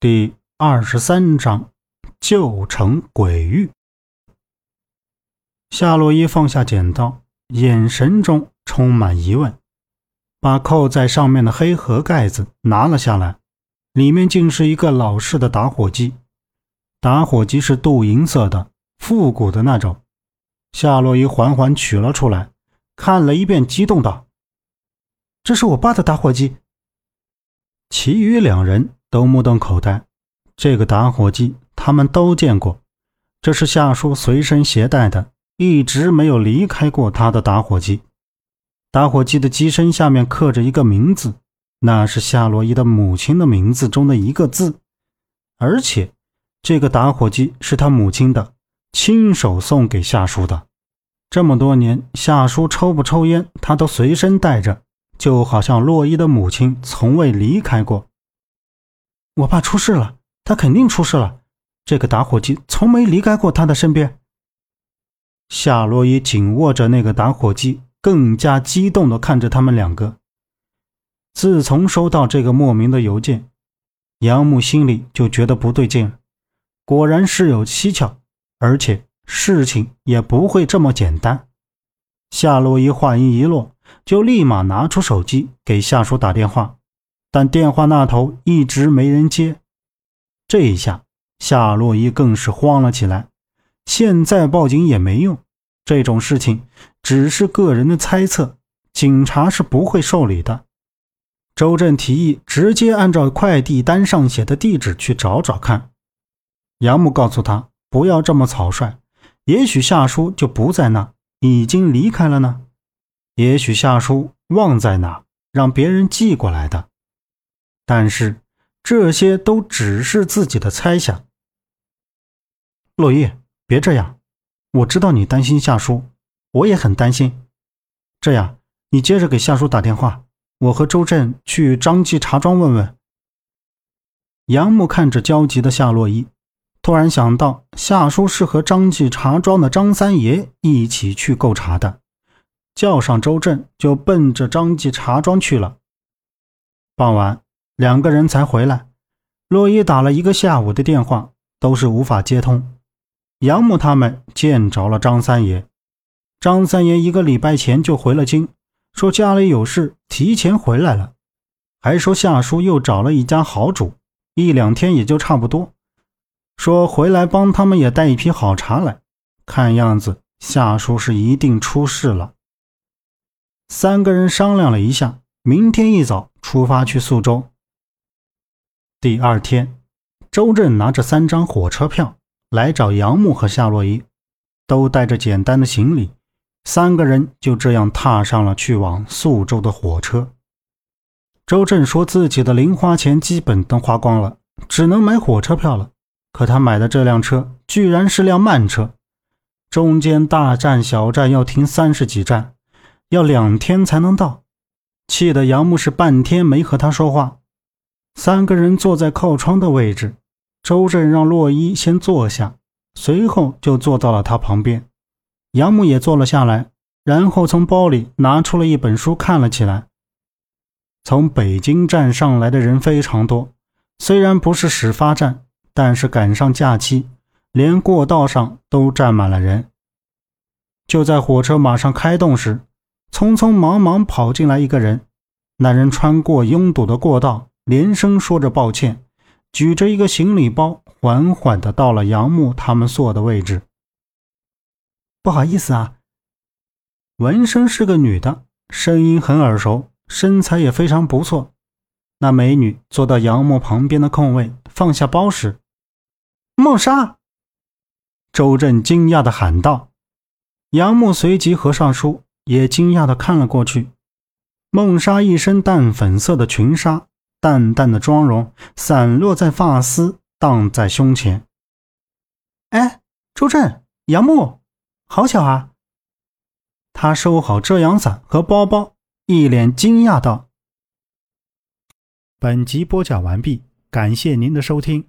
第二十三章，旧城鬼域。夏洛伊放下剪刀，眼神中充满疑问，把扣在上面的黑盒盖子拿了下来，里面竟是一个老式的打火机。打火机是镀银色的，复古的那种。夏洛伊缓缓取了出来，看了一遍，激动道：“这是我爸的打火机。”其余两人。都目瞪口呆，这个打火机他们都见过，这是夏叔随身携带的，一直没有离开过他的打火机。打火机的机身下面刻着一个名字，那是夏洛伊的母亲的名字中的一个字，而且这个打火机是他母亲的，亲手送给夏叔的。这么多年，夏叔抽不抽烟，他都随身带着，就好像洛伊的母亲从未离开过。我爸出事了，他肯定出事了。这个打火机从没离开过他的身边。夏洛伊紧握着那个打火机，更加激动地看着他们两个。自从收到这个莫名的邮件，杨木心里就觉得不对劲，果然事有蹊跷，而且事情也不会这么简单。夏洛伊话音一落，就立马拿出手机给夏叔打电话。但电话那头一直没人接，这一下夏洛伊更是慌了起来。现在报警也没用，这种事情只是个人的猜测，警察是不会受理的。周震提议直接按照快递单上写的地址去找找看。杨木告诉他不要这么草率，也许夏叔就不在那，已经离开了呢。也许夏叔忘在哪，让别人寄过来的。但是这些都只是自己的猜想。洛伊，别这样，我知道你担心夏叔，我也很担心。这样，你接着给夏叔打电话，我和周震去张记茶庄问问。杨木看着焦急的夏洛伊，突然想到夏叔是和张记茶庄的张三爷一起去购茶的，叫上周震就奔着张记茶庄去了。傍晚。两个人才回来，洛伊打了一个下午的电话，都是无法接通。杨木他们见着了张三爷，张三爷一个礼拜前就回了京，说家里有事，提前回来了，还说夏叔又找了一家好主，一两天也就差不多。说回来帮他们也带一批好茶来，看样子夏叔是一定出事了。三个人商量了一下，明天一早出发去宿州。第二天，周震拿着三张火车票来找杨木和夏洛伊，都带着简单的行李，三个人就这样踏上了去往宿州的火车。周震说自己的零花钱基本都花光了，只能买火车票了。可他买的这辆车居然是辆慢车，中间大站小站要停三十几站，要两天才能到，气得杨木是半天没和他说话。三个人坐在靠窗的位置，周震让洛伊先坐下，随后就坐到了他旁边。杨木也坐了下来，然后从包里拿出了一本书看了起来。从北京站上来的人非常多，虽然不是始发站，但是赶上假期，连过道上都站满了人。就在火车马上开动时，匆匆忙忙跑进来一个人，那人穿过拥堵的过道。连声说着抱歉，举着一个行李包，缓缓的到了杨木他们坐的位置。不好意思啊。闻声是个女的，声音很耳熟，身材也非常不错。那美女坐到杨木旁边的空位，放下包时，梦莎。周震惊讶的喊道。杨木随即合上书，也惊讶的看了过去。梦莎一身淡粉色的裙纱。淡淡的妆容散落在发丝，荡在胸前。哎，周震，杨木，好巧啊！他收好遮阳伞和包包，一脸惊讶道：“本集播讲完毕，感谢您的收听。”